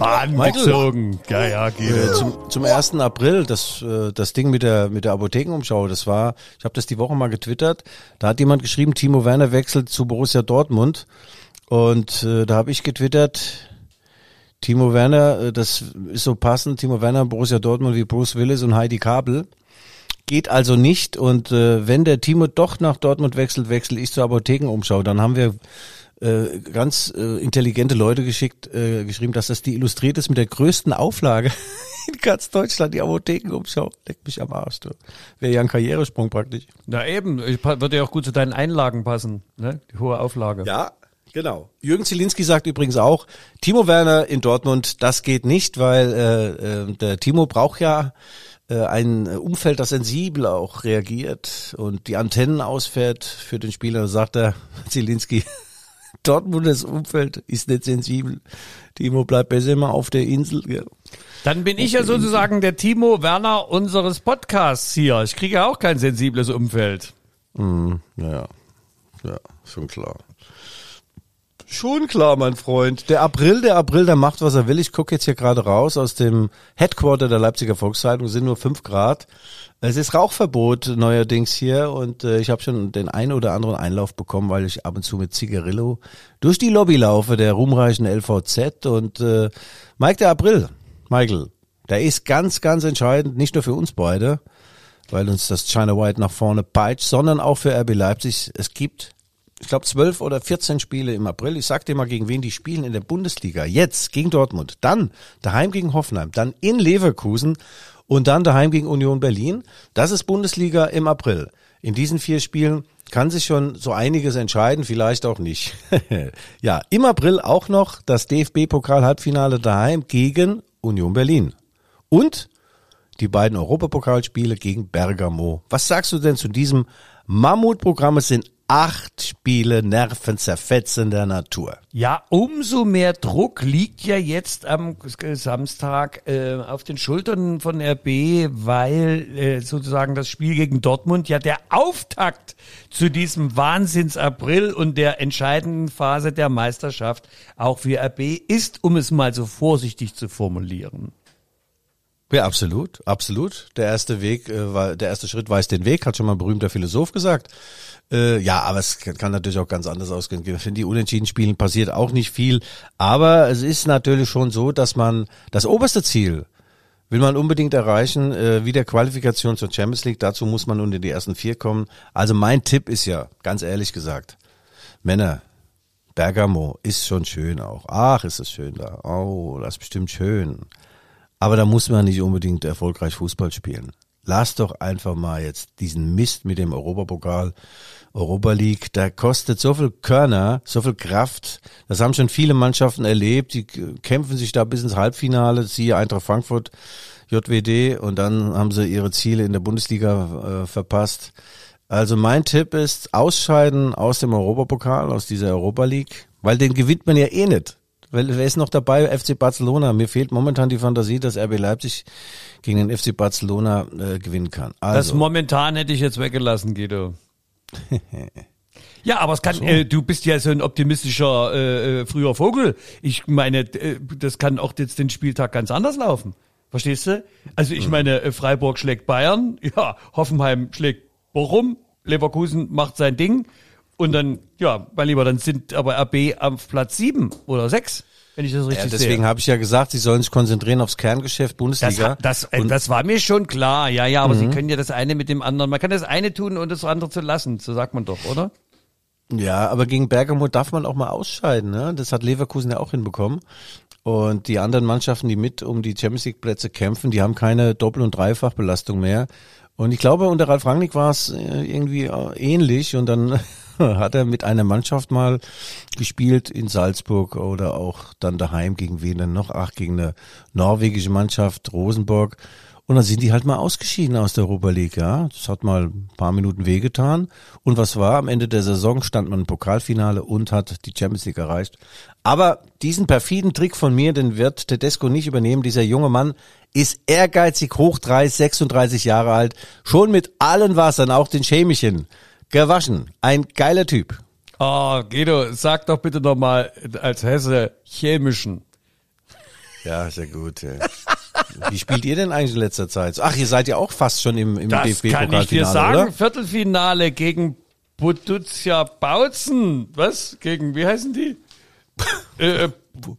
Speaker 3: Bahn
Speaker 1: Michael.
Speaker 3: gezogen. Ja, ja,
Speaker 1: Äh,
Speaker 3: Guido.
Speaker 1: zum, zum 1. April, das, äh, das Ding mit der, mit der Apothekenumschau, das war, ich habe das die Woche mal getwittert, da hat jemand geschrieben, Timo Werner wechselt zu Borussia Dortmund und äh, da habe ich getwittert, Timo Werner, äh, das ist so passend, Timo Werner, Borussia Dortmund wie Bruce Willis und Heidi Kabel. Geht also nicht und äh, wenn der Timo doch nach Dortmund wechselt, wechsle ich zur Apothekenumschau. Dann haben wir äh, ganz äh, intelligente Leute geschickt, äh, geschrieben, dass das die illustriert ist mit der größten Auflage in ganz Deutschland, die Apothekenumschau. Leck mich am Arsch, du. Wäre ja ein Karrieresprung praktisch.
Speaker 3: Na eben, würde ja auch gut zu deinen Einlagen passen, ne? Die hohe Auflage.
Speaker 1: Ja, genau. Jürgen Zielinski sagt übrigens auch, Timo Werner in Dortmund, das geht nicht, weil äh, äh, der Timo braucht ja äh, ein Umfeld, das sensibel auch reagiert und die Antennen ausfährt für den Spieler. Sagt er, Zielinski, Dortmundes Umfeld ist nicht sensibel. Timo bleibt besser immer auf der Insel. Ja.
Speaker 3: Dann bin ich ja sozusagen der Timo Werner unseres Podcasts hier. Ich kriege ja auch kein sensibles Umfeld.
Speaker 1: Ja, ja, schon klar. Schon klar, mein Freund. Der April, der April, der macht, was er will. Ich gucke jetzt hier gerade raus aus dem Headquarter der Leipziger Volkszeitung. Es sind nur fünf Grad. Es ist Rauchverbot neuerdings hier und äh, ich habe schon den einen oder anderen Einlauf bekommen, weil ich ab und zu mit Zigarillo durch die Lobby laufe der ruhmreichen LVZ und äh, Mike der April, Michael, der ist ganz, ganz entscheidend, nicht nur für uns beide, weil uns das China White nach vorne peitscht, sondern auch für RB Leipzig. Es gibt, ich glaube, zwölf oder 14 Spiele im April. Ich sag dir mal, gegen wen die spielen in der Bundesliga. Jetzt gegen Dortmund, dann daheim gegen Hoffenheim, dann in Leverkusen und dann daheim gegen Union Berlin. Das ist Bundesliga im April. In diesen vier Spielen kann sich schon so einiges entscheiden, vielleicht auch nicht. ja, im April auch noch das DFB-Pokal-Halbfinale daheim gegen Union Berlin. Und die beiden Europapokalspiele gegen Bergamo. Was sagst du denn zu diesem Mammutprogramm? Es sind acht Spiele nervenzerfetzender Natur.
Speaker 3: Ja, umso mehr Druck liegt ja jetzt am Samstag äh, auf den Schultern von RB, weil äh, sozusagen das Spiel gegen Dortmund ja der Auftakt zu diesem Wahnsinns-April und der entscheidenden Phase der Meisterschaft auch für RB ist, um es mal so vorsichtig zu formulieren.
Speaker 1: Ja, absolut, absolut. Der erste Weg, äh, war, der erste Schritt weist den Weg, hat schon mal ein berühmter Philosoph gesagt. Äh, ja, aber es kann, kann natürlich auch ganz anders ausgehen. Wenn die Unentschieden spielen, passiert auch nicht viel. Aber es ist natürlich schon so, dass man das oberste Ziel will man unbedingt erreichen, äh, wie der Qualifikation zur Champions League. Dazu muss man unter die ersten vier kommen. Also mein Tipp ist ja, ganz ehrlich gesagt, Männer, Bergamo ist schon schön auch. Ach, ist es schön da. Oh, das ist bestimmt schön. Aber da muss man nicht unbedingt erfolgreich Fußball spielen. Lass doch einfach mal jetzt diesen Mist mit dem Europapokal, Europa League, da kostet so viel Körner, so viel Kraft. Das haben schon viele Mannschaften erlebt. Die kämpfen sich da bis ins Halbfinale, siehe Eintracht Frankfurt, JWD, und dann haben sie ihre Ziele in der Bundesliga äh, verpasst. Also mein Tipp ist ausscheiden aus dem Europapokal, aus dieser Europa League, weil den gewinnt man ja eh nicht. Weil, wer ist noch dabei? FC Barcelona. Mir fehlt momentan die Fantasie, dass RB Leipzig gegen den FC Barcelona äh, gewinnen kann. Also.
Speaker 3: Das momentan hätte ich jetzt weggelassen, Guido. Ja, aber es kann, so. äh, du bist ja so ein optimistischer äh, äh, früher Vogel. Ich meine, äh, das kann auch jetzt den Spieltag ganz anders laufen. Verstehst du? Also ich mhm. meine, äh, Freiburg schlägt Bayern, ja, Hoffenheim schlägt Bochum, Leverkusen macht sein Ding und dann, ja, mein Lieber, dann sind aber RB auf Platz sieben oder sechs. Wenn ich das richtig
Speaker 1: ja, deswegen habe ich ja gesagt, sie sollen sich konzentrieren aufs Kerngeschäft Bundesliga.
Speaker 3: Das, das, das war mir schon klar, ja, ja, aber mhm. sie können ja das eine mit dem anderen, man kann das eine tun und das andere zu lassen, so sagt man doch, oder?
Speaker 1: Ja, aber gegen Bergamo darf man auch mal ausscheiden, ne? Das hat Leverkusen ja auch hinbekommen. Und die anderen Mannschaften, die mit um die Champions League Plätze kämpfen, die haben keine Doppel- und Dreifachbelastung mehr. Und ich glaube, unter Ralf Rangnick war es äh, irgendwie äh, ähnlich und dann hat er mit einer Mannschaft mal gespielt in Salzburg oder auch dann daheim gegen wen dann noch? Ach, gegen eine norwegische Mannschaft, Rosenborg. Und dann sind die halt mal ausgeschieden aus der Europa League, ja. Das hat mal ein paar Minuten wehgetan. Und was war? Am Ende der Saison stand man im Pokalfinale und hat die Champions League erreicht. Aber diesen perfiden Trick von mir, den wird Tedesco nicht übernehmen. Dieser junge Mann ist ehrgeizig, hoch 30, 36 Jahre alt, schon mit allen Wassern, auch den chemischen, gewaschen. Ein geiler Typ.
Speaker 3: Oh, Guido, sag doch bitte nochmal als Hesse chemischen.
Speaker 1: Ja, sehr gut. Ja. Wie spielt ihr denn eigentlich in letzter Zeit? Ach, ihr seid ja auch fast schon im, im
Speaker 3: DFB-Pokalfinale, kann ich dir sagen. Oder? Viertelfinale gegen Buduzia Bautzen. Was? Gegen, wie heißen die? äh,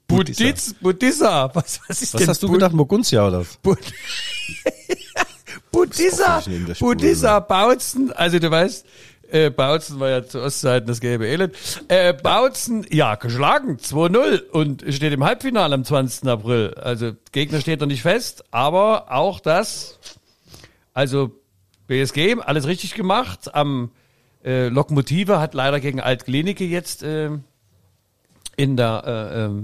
Speaker 3: Buditz, Budissa. Was,
Speaker 1: was ist was denn? hast du Bud gedacht, Moguntia oder was? Bud
Speaker 3: Budissa, Budissa Bautzen. Also du weißt, äh, Bautzen war ja zu Ostzeiten das gelbe Elend. Äh, Bautzen, ja, geschlagen, 2-0 und steht im Halbfinale am 20. April. Also Gegner steht noch nicht fest, aber auch das, also BSG, alles richtig gemacht. Am äh, Lokomotive hat leider gegen Altklinike jetzt äh, in der, äh, äh,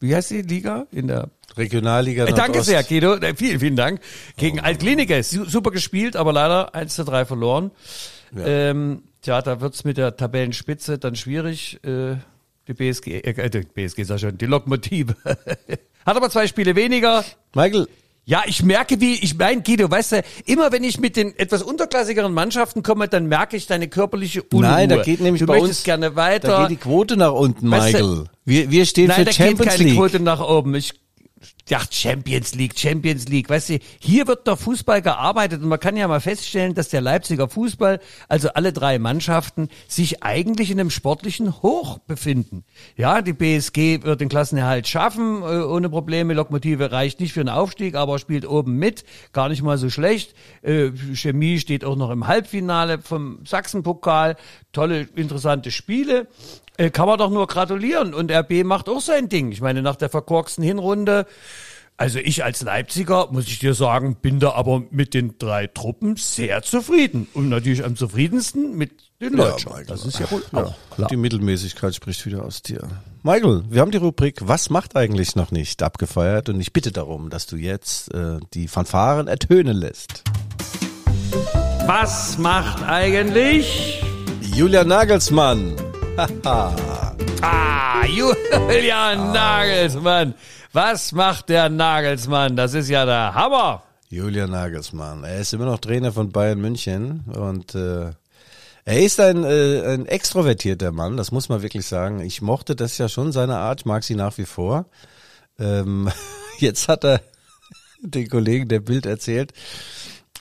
Speaker 3: wie heißt die Liga? In der
Speaker 1: Regionalliga
Speaker 3: Nordost. Danke sehr, Guido. Äh, vielen, vielen Dank. Gegen oh. Altkliniker. Super gespielt, aber leider 1 zu 3 verloren. Ja, ähm, tja da wird's mit der Tabellenspitze dann schwierig. Äh, die BSG, äh, die BSG sag schon, die Lokomotive. Hat aber zwei Spiele weniger.
Speaker 1: Michael,
Speaker 3: ja, ich merke, wie, ich mein, Guido, weißt du, immer wenn ich mit den etwas unterklassigeren Mannschaften komme, dann merke ich deine körperliche Unruhe.
Speaker 1: Nein, da geht nämlich
Speaker 3: du
Speaker 1: bei
Speaker 3: uns gerne weiter.
Speaker 1: Da geht die Quote nach unten, Michael. Weißt du, wir, wir stehen nein, für Champions League. Nein, da geht keine
Speaker 3: Quote nach oben. Ich ja, Champions League, Champions League. Weißt du, hier wird doch Fußball gearbeitet und man kann ja mal feststellen, dass der Leipziger Fußball, also alle drei Mannschaften, sich eigentlich in einem sportlichen Hoch befinden. Ja, die BSG wird den Klassenerhalt schaffen, äh, ohne Probleme. Lokomotive reicht nicht für einen Aufstieg, aber spielt oben mit. Gar nicht mal so schlecht. Äh, Chemie steht auch noch im Halbfinale vom Sachsenpokal. Tolle, interessante Spiele. Äh, kann man doch nur gratulieren. Und RB macht auch sein Ding. Ich meine, nach der verkorksten Hinrunde, also ich als Leipziger, muss ich dir sagen, bin da aber mit den drei Truppen sehr zufrieden. Und natürlich am zufriedensten mit den ja, Leuten.
Speaker 1: Das ist ja wohl auch klar. Die Mittelmäßigkeit spricht wieder aus dir. Michael, wir haben die Rubrik Was macht eigentlich noch nicht abgefeiert und ich bitte darum, dass du jetzt äh, die Fanfaren ertönen lässt.
Speaker 3: Was macht eigentlich
Speaker 1: Julian Nagelsmann?
Speaker 3: ah, Julian ah. Nagelsmann. Was macht der Nagelsmann? Das ist ja der Hammer.
Speaker 1: Julian Nagelsmann. Er ist immer noch Trainer von Bayern München und äh, er ist ein, äh, ein extrovertierter Mann, das muss man wirklich sagen. Ich mochte das ja schon, seine Art, ich mag sie nach wie vor. Ähm, jetzt hat er den Kollegen der Bild erzählt,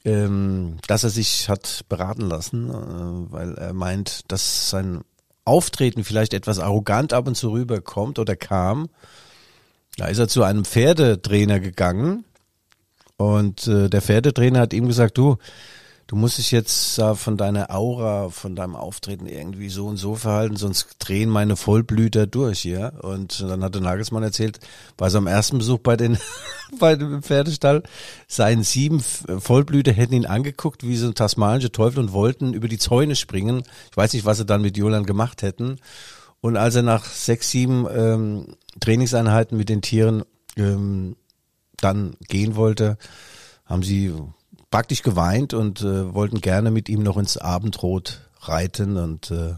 Speaker 1: ähm, dass er sich hat beraten lassen, äh, weil er meint, dass sein Auftreten vielleicht etwas arrogant ab und zu rüberkommt oder kam. Da ist er zu einem Pferdetrainer gegangen und äh, der Pferdetrainer hat ihm gesagt, du, du musst dich jetzt äh, von deiner Aura, von deinem Auftreten irgendwie so und so verhalten, sonst drehen meine Vollblüter durch, ja. Und dann hat der Nagelsmann erzählt, bei seinem ersten Besuch bei den, bei dem Pferdestall, seien sieben Vollblüter hätten ihn angeguckt wie so ein tasmanischer Teufel und wollten über die Zäune springen. Ich weiß nicht, was sie dann mit Jolan gemacht hätten. Und als er nach sechs, sieben ähm, Trainingseinheiten mit den Tieren ähm, dann gehen wollte, haben sie praktisch geweint und äh, wollten gerne mit ihm noch ins Abendrot reiten und äh,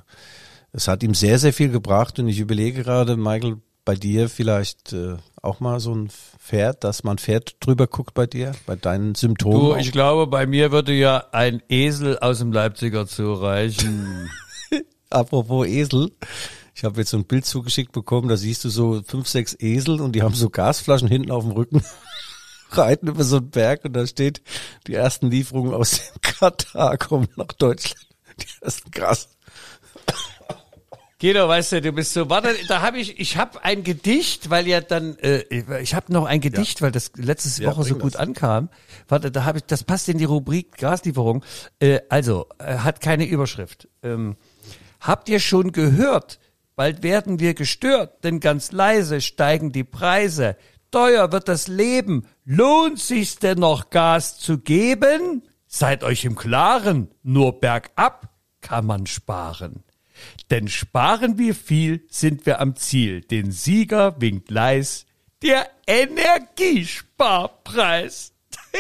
Speaker 1: es hat ihm sehr, sehr viel gebracht und ich überlege gerade, Michael, bei dir vielleicht äh, auch mal so ein Pferd, dass man Pferd drüber guckt bei dir, bei deinen Symptomen?
Speaker 3: Du, ich glaube, bei mir würde ja ein Esel aus dem Leipziger Zoo reichen.
Speaker 1: Apropos Esel, ich habe jetzt so ein Bild zugeschickt bekommen, da siehst du so fünf, sechs Esel und die haben so Gasflaschen hinten auf dem Rücken reiten über so einen Berg und da steht, die ersten Lieferungen aus dem Katar kommen nach Deutschland. Die ersten Gas.
Speaker 3: Guido, weißt du, du bist so, warte, da habe ich, ich habe ein Gedicht, weil ja dann, äh, ich habe noch ein Gedicht, ja. weil das letzte Woche so gut das. ankam. Warte, da habe ich, das passt in die Rubrik Gaslieferung. Äh, also, äh, hat keine Überschrift. Ähm, habt ihr schon gehört? Bald werden wir gestört, denn ganz leise steigen die Preise teuer wird das Leben. Lohnt sich's denn noch Gas zu geben? Seid euch im Klaren, nur bergab kann man sparen. Denn sparen wir viel, sind wir am Ziel. Den Sieger winkt leis der Energiesparpreis.
Speaker 1: Ja,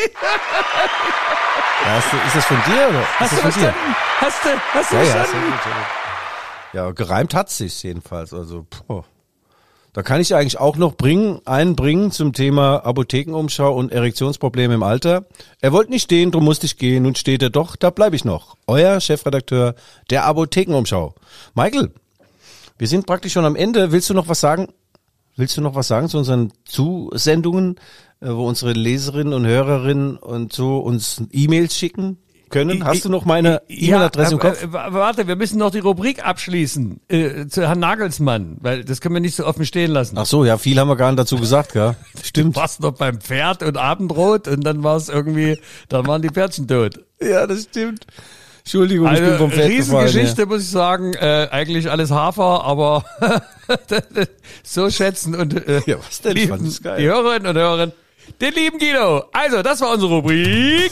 Speaker 1: hast du, ist das von dir oder?
Speaker 3: Hast du verstanden? Hast du, hast du
Speaker 1: ja,
Speaker 3: verstanden?
Speaker 1: Ja, ja, gereimt hat sich's jedenfalls. Also, boah. Da kann ich eigentlich auch noch bringen, einbringen zum Thema Apothekenumschau und Erektionsprobleme im Alter. Er wollte nicht stehen, drum musste ich gehen. Nun steht er doch, da bleibe ich noch. Euer Chefredakteur der Apothekenumschau. Michael, wir sind praktisch schon am Ende. Willst du noch was sagen? Willst du noch was sagen zu unseren Zusendungen, äh, wo unsere Leserinnen und Hörerinnen und so uns E-Mails schicken? Können. Hast du noch meine E-Mail-Adresse ja, im Kopf?
Speaker 3: Äh, warte, wir müssen noch die Rubrik abschließen äh, zu Herrn Nagelsmann, weil das können wir nicht so offen stehen lassen.
Speaker 1: Ach so, ja, viel haben wir gar nicht dazu gesagt, ja. Stimmt.
Speaker 3: Du warst noch beim Pferd und Abendrot und dann war es irgendwie, dann waren die Pferdchen tot.
Speaker 1: Ja, das stimmt. Entschuldigung,
Speaker 3: also,
Speaker 1: ich bin vom Pferd
Speaker 3: Riesengeschichte, ja. muss ich sagen. Äh, eigentlich alles Hafer, aber so schätzen und äh,
Speaker 1: ja, was denn?
Speaker 3: Lieben, die Hörerinnen und Hörer. Den lieben Guido. Also, das war unsere Rubrik.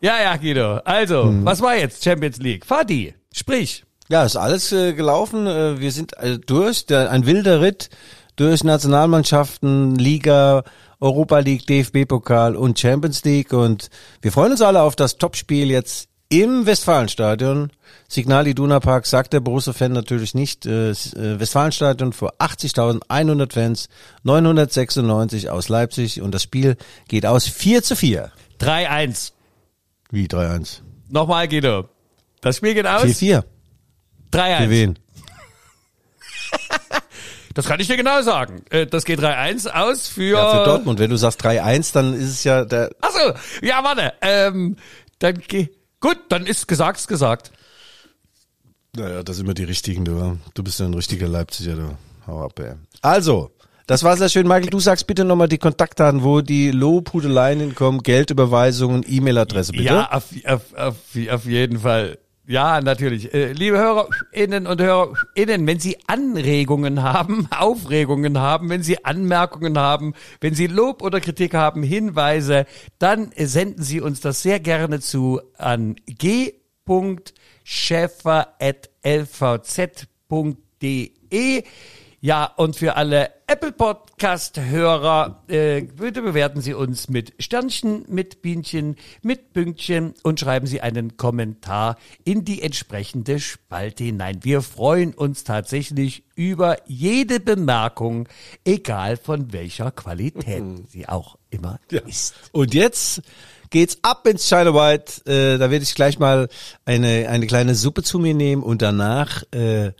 Speaker 1: Ja,
Speaker 3: ja, Guido. Also, hm. was war jetzt Champions League? Fadi, sprich.
Speaker 1: Ja, ist alles äh, gelaufen. Äh, wir sind äh, durch. Der, ein wilder Ritt durch Nationalmannschaften, Liga, Europa League, DFB-Pokal und Champions League. Und wir freuen uns alle auf das Topspiel jetzt im Westfalenstadion. Signal Iduna Park sagt der Borussia-Fan natürlich nicht. Äh, äh Westfalenstadion vor 80.100 Fans, 996 aus Leipzig. Und das Spiel geht aus 4 zu 4.
Speaker 3: 3-1.
Speaker 1: Wie 3-1?
Speaker 3: Nochmal, Guido. Das Spiel geht aus?
Speaker 1: 4-4.
Speaker 3: 3-1.
Speaker 1: Für wen?
Speaker 3: Das kann ich dir genau sagen. Äh, das geht 3-1 aus für...
Speaker 1: Ja, für Dortmund. Wenn du sagst 3-1, dann ist es ja der...
Speaker 3: Ach so. Ja, warte. Ähm, dann geh... Gut, dann ist gesagt, ist gesagt.
Speaker 1: Naja, das sind immer die richtigen, du. Du bist ja ein richtiger Leipziger, du. Hau ab, ey. Also, das war sehr schön. Michael, du sagst bitte nochmal die Kontaktdaten, wo die Lobhudeleien hinkommen, Geldüberweisungen, E-Mail-Adresse, bitte.
Speaker 3: Ja, auf, auf, auf, auf jeden Fall. Ja, natürlich. Äh, liebe Hörerinnen und Hörerinnen, wenn Sie Anregungen haben, Aufregungen haben, wenn Sie Anmerkungen haben, wenn Sie Lob oder Kritik haben, Hinweise, dann senden Sie uns das sehr gerne zu an g.schäfer.lvz.de. Ja, und für alle Apple Podcast-Hörer, äh, bitte bewerten Sie uns mit Sternchen, mit Bienchen, mit Pünktchen und schreiben Sie einen Kommentar in die entsprechende Spalte hinein. Wir freuen uns tatsächlich über jede Bemerkung, egal von welcher Qualität sie auch immer ist.
Speaker 1: Und jetzt geht's ab ins China White. Äh, da werde ich gleich mal eine, eine kleine Suppe zu mir nehmen und danach äh, äh,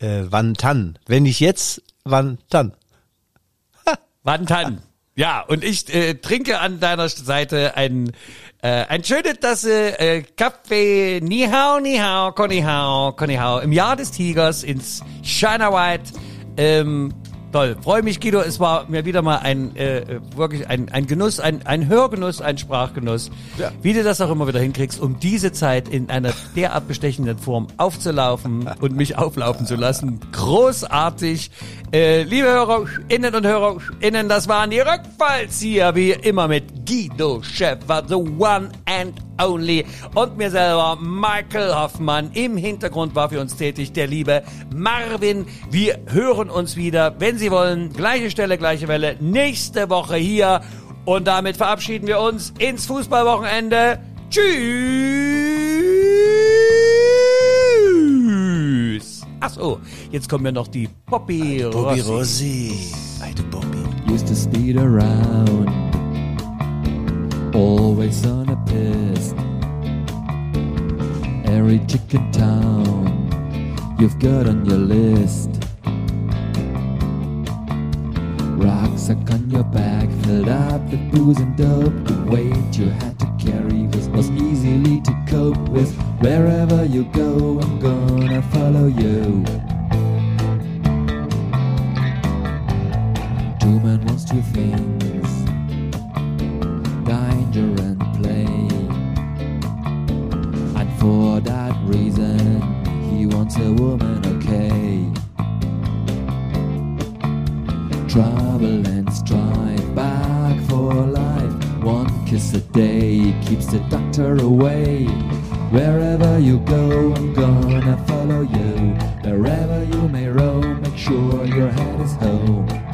Speaker 1: wann dann? Wenn nicht jetzt, wann dann?
Speaker 3: Wantan. Ja, und ich äh, trinke an deiner Seite ein, äh, ein schöne Tasse äh, Kaffee Ni Hao, Ni Hao, Koni Hao, Koni Hao im Jahr des Tigers ins China White. Ähm, toll, freue mich, Guido. Es war mir wieder mal ein äh, wirklich ein, ein Genuss, ein, ein Hörgenuss, ein Sprachgenuss.
Speaker 1: Ja.
Speaker 3: Wie du das auch immer wieder hinkriegst, um diese Zeit in einer derart bestechenden Form aufzulaufen und mich auflaufen zu lassen. Großartig. Äh, liebe Hörerinnen und Hörerinnen, das waren die Rückfallzieher, wie immer mit Guido Schäfer, the one and only. Und mir selber, Michael Hoffmann. Im Hintergrund war für uns tätig der liebe Marvin. Wir hören uns wieder, wenn Sie wollen. Gleiche Stelle, gleiche Welle. Nächste Woche hier. Und damit verabschieden wir uns ins Fußballwochenende. Tschüss. Ach so, jetzt kommen wir noch die Poppy
Speaker 1: Bobby
Speaker 3: Rossi.
Speaker 1: Rossi. Alte Bobby.
Speaker 5: used to speed around, always on a piss. Every chicken town you've got on your list. Rucksack on your back, filled up with booze and dope. The weight you had to carry was, was easily to cope with. Wherever you go, I'm gonna follow you. Two men wants two things and play. And for that reason, he wants a woman, okay. Trouble and strife, back for life. One kiss a day keeps the doctor away. Wherever you go, I'm gonna follow you. Wherever you may roam, make sure your head is home.